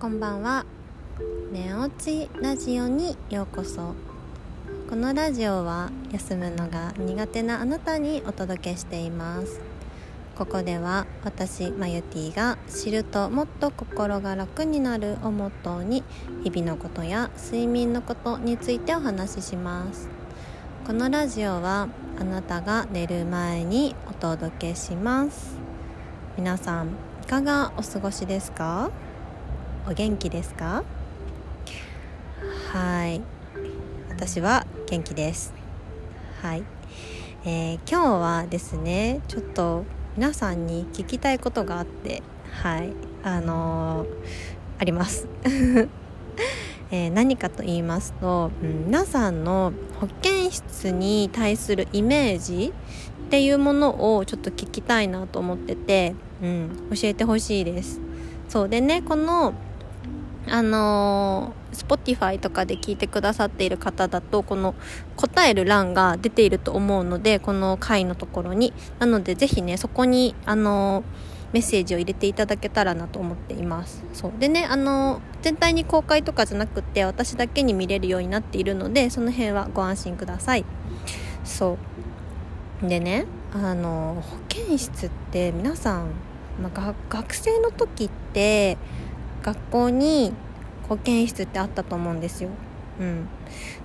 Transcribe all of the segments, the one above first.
こんばんは。寝落ちラジオにようこそ。このラジオは休むのが苦手なあなたにお届けしています。ここでは私マユティが知るともっと心が楽になるをモットーに日々のことや睡眠のことについてお話しします。このラジオはあなたが寝る前にお届けします。皆さんいかがお過ごしですか？お元気ですか？はい。私は元気です。はい、えー、今日はですねちょっと皆さんに聞きたいことがあってはい。あのー、あります。えー、何かと言いますと、うん、皆さんの保健室に対するイメージっていうものをちょっと聞きたいなと思ってて、うん、教えてほしいです。そうでねこのあのー、Spotify とかで聞いてくださっている方だとこの答える欄が出ていると思うのでこの回のところに。なのでぜひねそこにあのー、メッセージを入れていただけたらなと思っています。そう。でねあのー、全体に公開とかじゃなくて私だけに見れるようになっているのでその辺はご安心ください。そう。でねあの保健室って皆さん、まあ、学生の時って学校に保健室ってあったと思うんですよ。うん、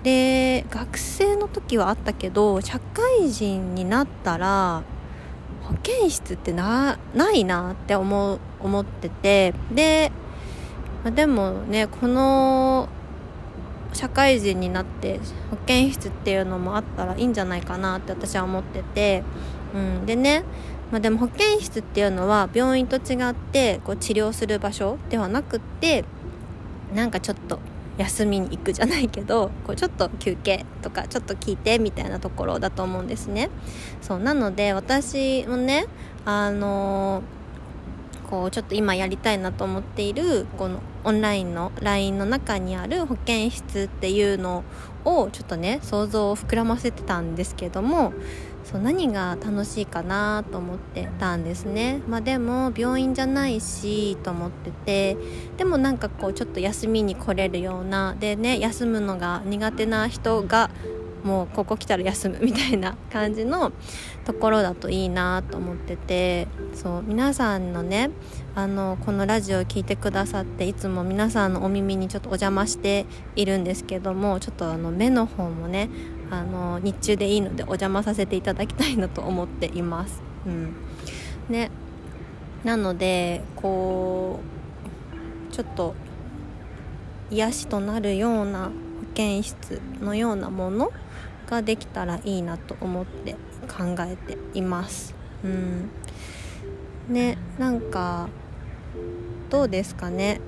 で学生の時はあったけど社会人になったら保健室ってないなって思う思っててで、まあ、でもねこの社会人になって保健室っていうのもあったらいいんじゃないかなって私は思ってて、うん、でねまあ、でも保健室っていうのは病院と違ってこう治療する場所ではなくってなんかちょっと休みに行くじゃないけど こうちょっと休憩とかちょっと聞いてみたいなところだと思うんですね。そうなので私もねあのー、こうちょっと今やりたいなと思っているこのオンラインの LINE の中にある保健室っていうのをちょっとね想像を膨らませてたんですけどもそう何が楽しいかなと思ってたんですね。まあでも病院じゃないしと思ってて。でもなんかこうちょっと休みに来れるような。でね休むのが苦手な人がもうここ来たら休むみたいな感じのところだといいなと思っててそう皆さんのねあのこのラジオを聴いてくださっていつも皆さんのお耳にちょっとお邪魔しているんですけどもちょっとあの目の方もねあの日中でいいのでお邪魔させていただきたいなと思っています。うんね、なのでこうちょっと癒しとなるような保健室のようなものができたらいいなと思って考えています。うん、ねなんかどうですかね。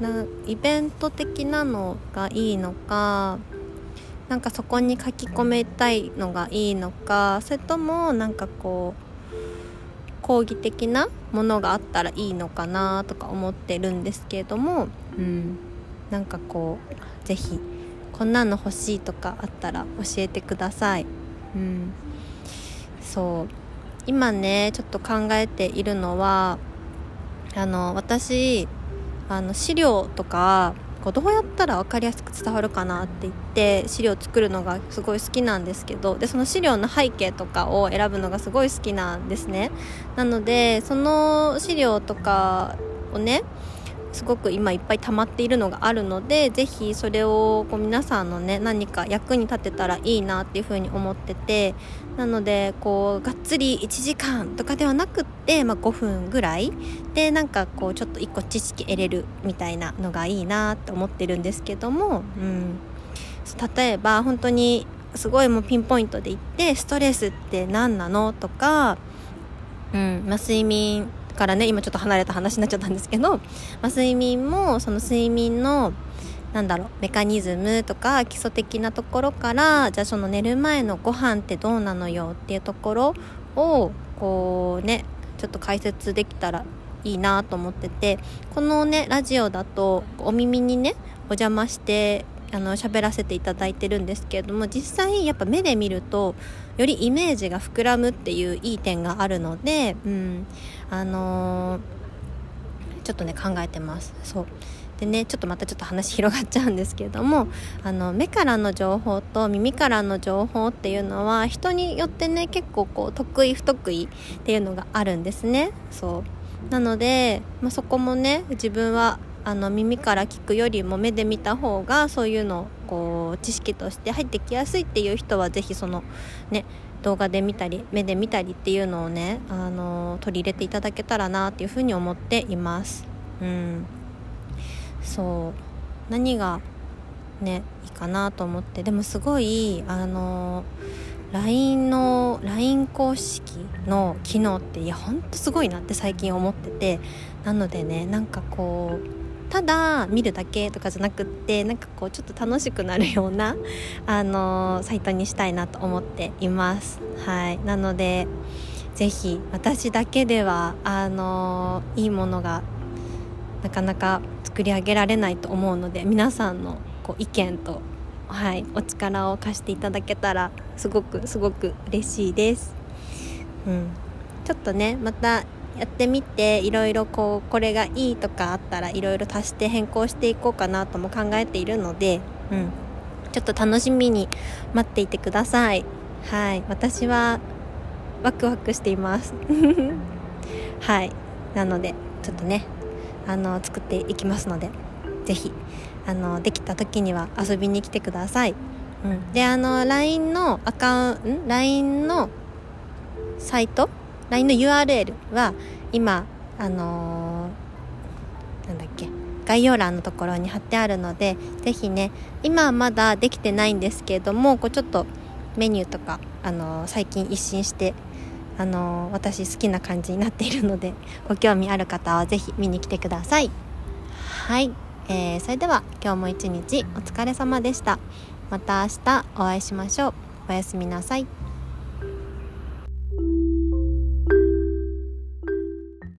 なイベント的なのがいいのかなんかそこに書き込めたいのがいいのかそれともなんかこう講義的なものがあったらいいのかなとか思ってるんですけれども、うん、なんかこう是非こんなの欲しいとかあったら教えてください。うん、そう。今ねちょっと考えているのはあの私あの資料とかこうどうやったら分かりやすく伝わるかなって言って資料を作るのがすごい好きなんですけどでその資料の背景とかを選ぶのがすごい好きなんですね。なのでその資料とかをねすごく今いっぱい溜まっているのがあるのでぜひそれをこう皆さんのね何か役に立てたらいいなっていうふうに思っててなのでこうがっつり1時間とかではなくって、まあ、5分ぐらい。でなんかこうちょっと1個知識得れるみたいなのがいいなって思ってるんですけども、うん、例えば本当にすごいもうピンポイントで言ってストレスって何なのとか、うんまあ、睡眠からね今ちょっと離れた話になっちゃったんですけど、まあ、睡眠もその睡眠のなんだろうメカニズムとか基礎的なところからじゃあその寝る前のご飯ってどうなのよっていうところをこうねちょっと解説できたらいいなと思っててこのねラジオだとお耳にねお邪魔してあの喋らせていただいてるんですけれども実際やっぱ目で見るとよりイメージが膨らむっていういい点があるので、うんあのー、ちょっとね考えてます。そう。でねちょっとまたちょっと話広がっちゃうんですけれどもあの目からの情報と耳からの情報っていうのは人によってね結構こう得意不得意っていうのがあるんですね。そう。なので、まあ、そこもね自分はあの耳から聞くよりも目で見た方がそういうのをこう知識として入ってきやすいっていう人は是非そのね動画で見たり目で見たりっていうのをねあの取り入れていただけたらなっていうふうに思っています。うん。そう。何がねいいかなと思って。でもすごいあの LINE の LINE 公式の機能っていやほんとすごいなって最近思ってて。なのでねなんかこうただ見るだけとかじゃなくってなんかこうちょっと楽しくなるような、あのー、サイトにしたいなと思っています。はい。なのでぜひ私だけではあのー、いいものがなかなか作り上げられないと思うので皆さんのこう意見と、はい、お力を貸していただけたらすごくすごく嬉しいです。うん、ちょっとねまたやってみていろいろこうこれがいいとかあったらいろいろ足して変更していこうかなとも考えているので、うん、ちょっと楽しみに待っていてください。はい。私はワクワクしています。はい。なのでちょっとねあの作っていきますので是非あのできた時には遊びに来てください、うん、であの LINE のアカウント LINE のサイト LINE の URL は今あのー、なんだっけ概要欄のところに貼ってあるので是非ね今はまだできてないんですけれどもこうちょっとメニューとか、あのー、最近一新してあの、私好きな感じになっているのでご興味ある方は是非見に来てください。はい、えー、それでは今日も一日お疲れ様でした。また明日お会いしましょう。おやすみなさい。